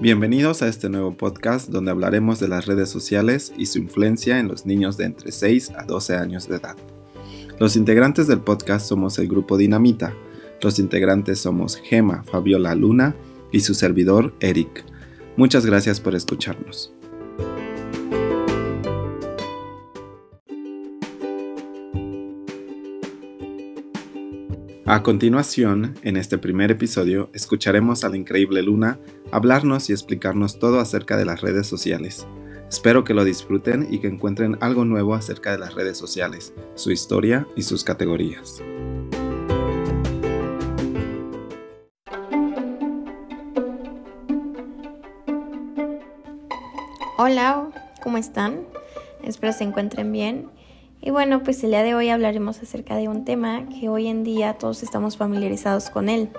Bienvenidos a este nuevo podcast donde hablaremos de las redes sociales y su influencia en los niños de entre 6 a 12 años de edad. Los integrantes del podcast somos el grupo Dinamita. Los integrantes somos Gema, Fabiola Luna y su servidor Eric. Muchas gracias por escucharnos. A continuación, en este primer episodio, escucharemos a la increíble Luna hablarnos y explicarnos todo acerca de las redes sociales. Espero que lo disfruten y que encuentren algo nuevo acerca de las redes sociales, su historia y sus categorías. Hola, ¿cómo están? Espero se encuentren bien y bueno, pues el día de hoy hablaremos acerca de un tema que hoy en día todos estamos familiarizados con él.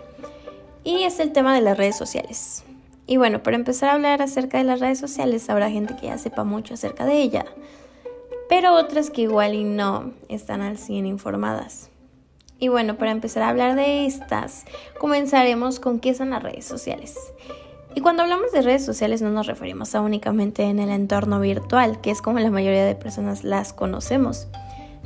Y es el tema de las redes sociales. Y bueno, para empezar a hablar acerca de las redes sociales, habrá gente que ya sepa mucho acerca de ella, pero otras que igual y no están al 100 informadas. Y bueno, para empezar a hablar de estas, comenzaremos con qué son las redes sociales. Y cuando hablamos de redes sociales no nos referimos a únicamente en el entorno virtual, que es como la mayoría de personas las conocemos.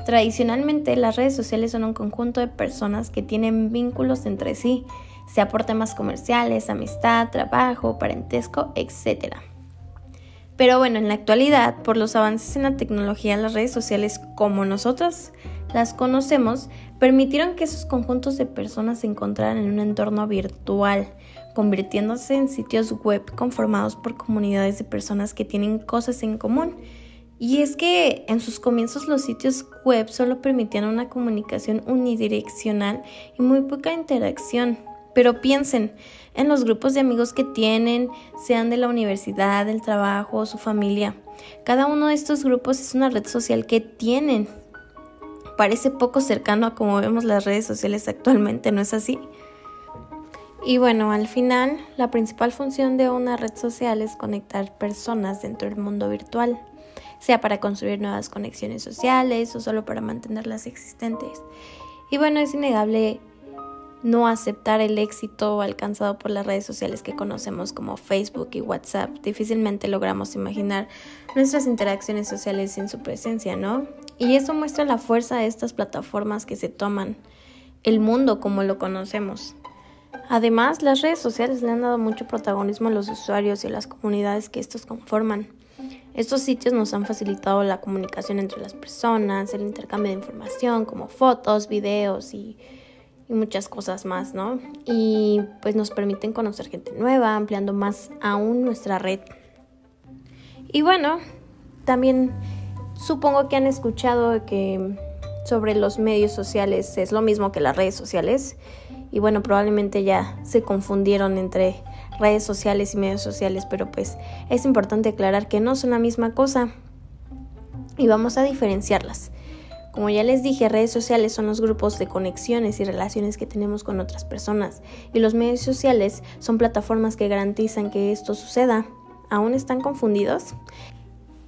Tradicionalmente las redes sociales son un conjunto de personas que tienen vínculos entre sí, sea por temas comerciales, amistad, trabajo, parentesco, etc. Pero bueno, en la actualidad, por los avances en la tecnología, las redes sociales como nosotros las conocemos, permitieron que esos conjuntos de personas se encontraran en un entorno virtual, convirtiéndose en sitios web conformados por comunidades de personas que tienen cosas en común. Y es que en sus comienzos los sitios web solo permitían una comunicación unidireccional y muy poca interacción. Pero piensen en los grupos de amigos que tienen, sean de la universidad, del trabajo o su familia. Cada uno de estos grupos es una red social que tienen. Parece poco cercano a como vemos las redes sociales actualmente, ¿no es así? Y bueno, al final, la principal función de una red social es conectar personas dentro del mundo virtual, sea para construir nuevas conexiones sociales o solo para mantenerlas existentes. Y bueno, es innegable no aceptar el éxito alcanzado por las redes sociales que conocemos como Facebook y WhatsApp. Difícilmente logramos imaginar nuestras interacciones sociales sin su presencia, ¿no? Y eso muestra la fuerza de estas plataformas que se toman el mundo como lo conocemos. Además, las redes sociales le han dado mucho protagonismo a los usuarios y a las comunidades que estos conforman. Estos sitios nos han facilitado la comunicación entre las personas, el intercambio de información como fotos, videos y, muchas cosas más, ¿no? Y pues nos permiten conocer gente nueva, ampliando más aún nuestra red. Y bueno, también supongo que han escuchado que sobre los medios sociales es lo mismo que las redes sociales y bueno, probablemente ya se confundieron entre redes sociales y medios sociales, pero pues es importante aclarar que no son la misma cosa y vamos a diferenciarlas. Como ya les dije, redes sociales son los grupos de conexiones y relaciones que tenemos con otras personas y los medios sociales son plataformas que garantizan que esto suceda. ¿Aún están confundidos?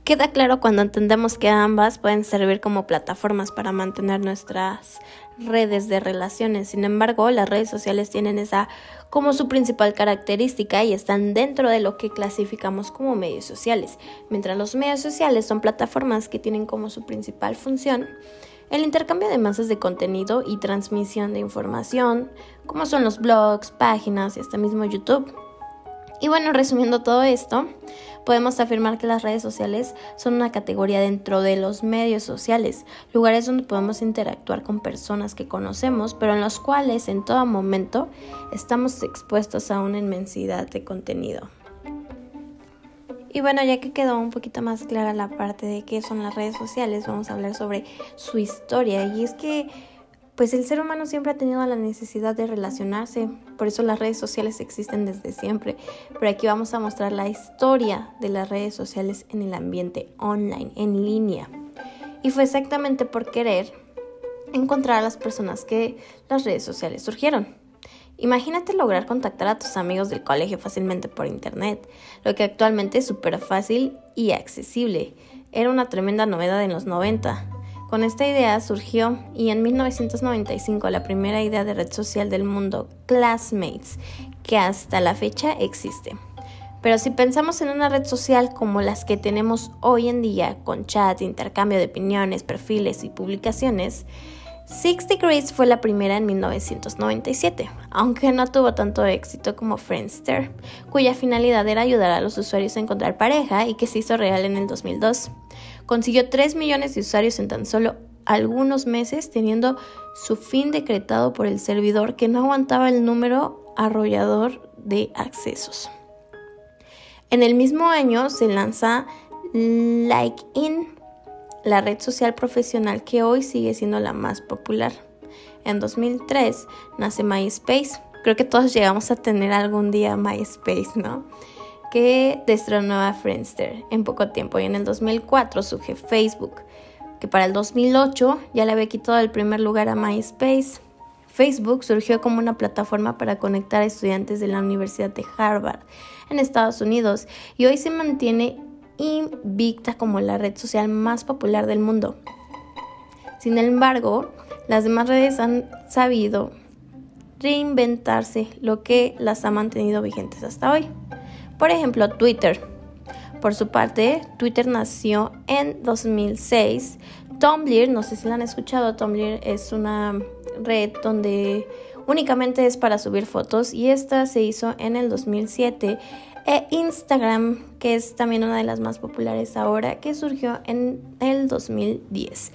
Queda claro cuando entendemos que ambas pueden servir como plataformas para mantener nuestras redes de relaciones. Sin embargo, las redes sociales tienen esa como su principal característica y están dentro de lo que clasificamos como medios sociales. Mientras los medios sociales son plataformas que tienen como su principal función el intercambio de masas de contenido y transmisión de información, como son los blogs, páginas y hasta mismo YouTube. Y bueno, resumiendo todo esto, podemos afirmar que las redes sociales son una categoría dentro de los medios sociales, lugares donde podemos interactuar con personas que conocemos, pero en los cuales en todo momento estamos expuestos a una inmensidad de contenido. Y bueno, ya que quedó un poquito más clara la parte de qué son las redes sociales, vamos a hablar sobre su historia. Y es que pues el ser humano siempre ha tenido la necesidad de relacionarse, por eso las redes sociales existen desde siempre, pero aquí vamos a mostrar la historia de las redes sociales en el ambiente online, en línea. Y fue exactamente por querer encontrar a las personas que las redes sociales surgieron. Imagínate lograr contactar a tus amigos del colegio fácilmente por internet, lo que actualmente es súper fácil y accesible. Era una tremenda novedad en los 90 con esta idea surgió y en 1995 la primera idea de red social del mundo, Classmates, que hasta la fecha existe. Pero si pensamos en una red social como las que tenemos hoy en día, con chat, intercambio de opiniones, perfiles y publicaciones, Six Degrees fue la primera en 1997, aunque no tuvo tanto éxito como Friendster, cuya finalidad era ayudar a los usuarios a encontrar pareja y que se hizo real en el 2002. Consiguió 3 millones de usuarios en tan solo algunos meses, teniendo su fin decretado por el servidor que no aguantaba el número arrollador de accesos. En el mismo año se lanza LikeIn, la red social profesional que hoy sigue siendo la más popular. En 2003 nace MySpace. Creo que todos llegamos a tener algún día MySpace, ¿no? Que destronó a Friendster en poco tiempo y en el 2004 surge Facebook, que para el 2008 ya le había quitado el primer lugar a MySpace. Facebook surgió como una plataforma para conectar a estudiantes de la Universidad de Harvard en Estados Unidos y hoy se mantiene invicta como la red social más popular del mundo. Sin embargo, las demás redes han sabido reinventarse, lo que las ha mantenido vigentes hasta hoy. Por ejemplo, Twitter. Por su parte, Twitter nació en 2006. Tumblr, no sé si la han escuchado, Tumblr es una red donde únicamente es para subir fotos y esta se hizo en el 2007 e Instagram, que es también una de las más populares ahora, que surgió en el 2010.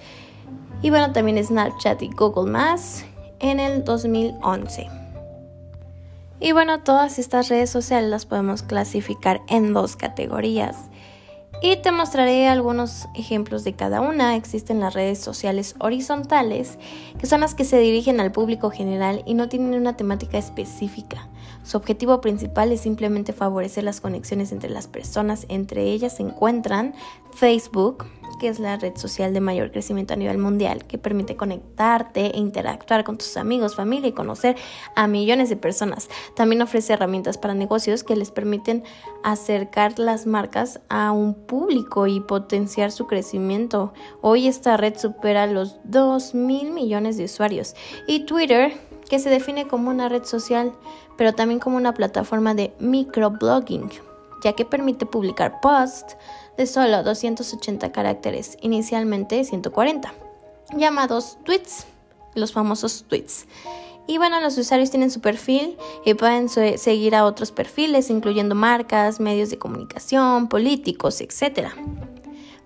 Y bueno, también Snapchat y Google Más en el 2011. Y bueno, todas estas redes sociales las podemos clasificar en dos categorías. Y te mostraré algunos ejemplos de cada una. Existen las redes sociales horizontales, que son las que se dirigen al público general y no tienen una temática específica. Su objetivo principal es simplemente favorecer las conexiones entre las personas. Entre ellas se encuentran Facebook, que es la red social de mayor crecimiento a nivel mundial, que permite conectarte e interactuar con tus amigos, familia y conocer a millones de personas. También ofrece herramientas para negocios que les permiten acercar las marcas a un público y potenciar su crecimiento. Hoy esta red supera los 2 mil millones de usuarios. Y Twitter, que se define como una red social, pero también como una plataforma de microblogging, ya que permite publicar posts de solo 280 caracteres, inicialmente 140, llamados tweets, los famosos tweets. Y bueno, los usuarios tienen su perfil y pueden seguir a otros perfiles, incluyendo marcas, medios de comunicación, políticos, etc.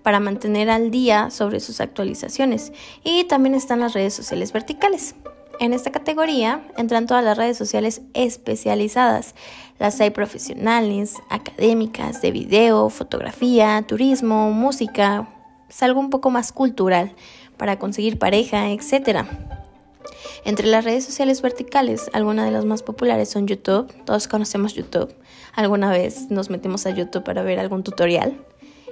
Para mantener al día sobre sus actualizaciones. Y también están las redes sociales verticales. En esta categoría entran todas las redes sociales especializadas. Las hay profesionales, académicas, de video, fotografía, turismo, música, es algo un poco más cultural para conseguir pareja, etc. Entre las redes sociales verticales, algunas de las más populares son YouTube. Todos conocemos YouTube. Alguna vez nos metimos a YouTube para ver algún tutorial.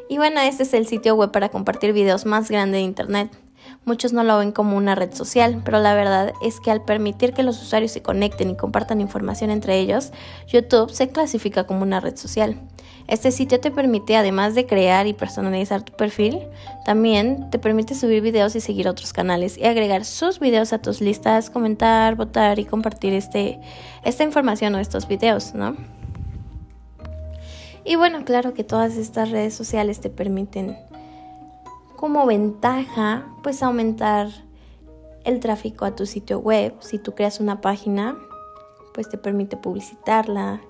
Y bueno, este es el sitio web para compartir videos más grande de Internet. Muchos no lo ven como una red social, pero la verdad es que al permitir que los usuarios se conecten y compartan información entre ellos, YouTube se clasifica como una red social. Este sitio te permite, además de crear y personalizar tu perfil, también te permite subir videos y seguir otros canales y agregar sus videos a tus listas, comentar, votar y compartir este, esta información o estos videos, ¿no? Y bueno, claro que todas estas redes sociales te permiten como ventaja, pues aumentar el tráfico a tu sitio web. Si tú creas una página, pues te permite publicitarla,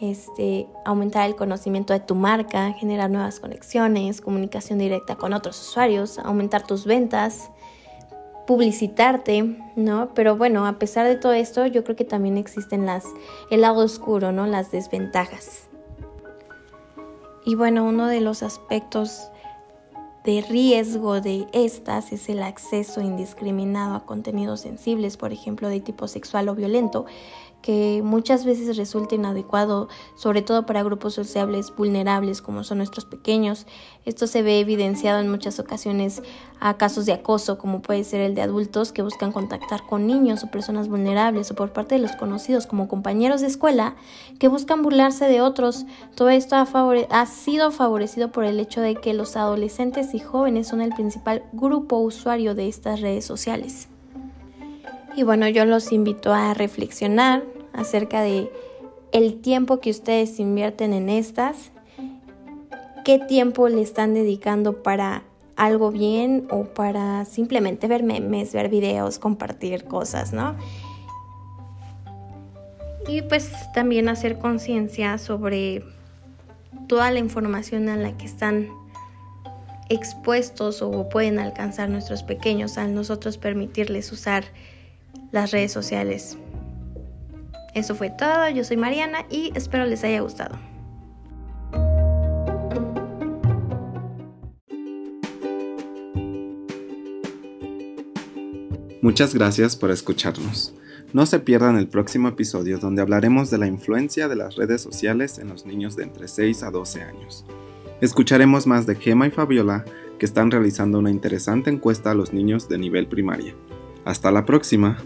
este, aumentar el conocimiento de tu marca, generar nuevas conexiones, comunicación directa con otros usuarios, aumentar tus ventas, publicitarte, ¿no? Pero bueno, a pesar de todo esto, yo creo que también existen las, el lado oscuro, ¿no? Las desventajas. Y bueno, uno de los aspectos de riesgo de estas es el acceso indiscriminado a contenidos sensibles, por ejemplo, de tipo sexual o violento, que muchas veces resulta inadecuado, sobre todo para grupos sociables vulnerables como son nuestros pequeños. Esto se ve evidenciado en muchas ocasiones a casos de acoso, como puede ser el de adultos que buscan contactar con niños o personas vulnerables, o por parte de los conocidos como compañeros de escuela que buscan burlarse de otros. Todo esto ha, ha sido favorecido por el hecho de que los adolescentes y jóvenes son el principal grupo usuario de estas redes sociales. Y bueno, yo los invito a reflexionar acerca de el tiempo que ustedes invierten en estas, qué tiempo le están dedicando para algo bien o para simplemente ver memes, ver videos, compartir cosas, ¿no? Y pues también hacer conciencia sobre toda la información a la que están expuestos o pueden alcanzar nuestros pequeños al nosotros permitirles usar las redes sociales. Eso fue todo, yo soy Mariana y espero les haya gustado. Muchas gracias por escucharnos. No se pierdan el próximo episodio donde hablaremos de la influencia de las redes sociales en los niños de entre 6 a 12 años. Escucharemos más de Gema y Fabiola que están realizando una interesante encuesta a los niños de nivel primaria. Hasta la próxima.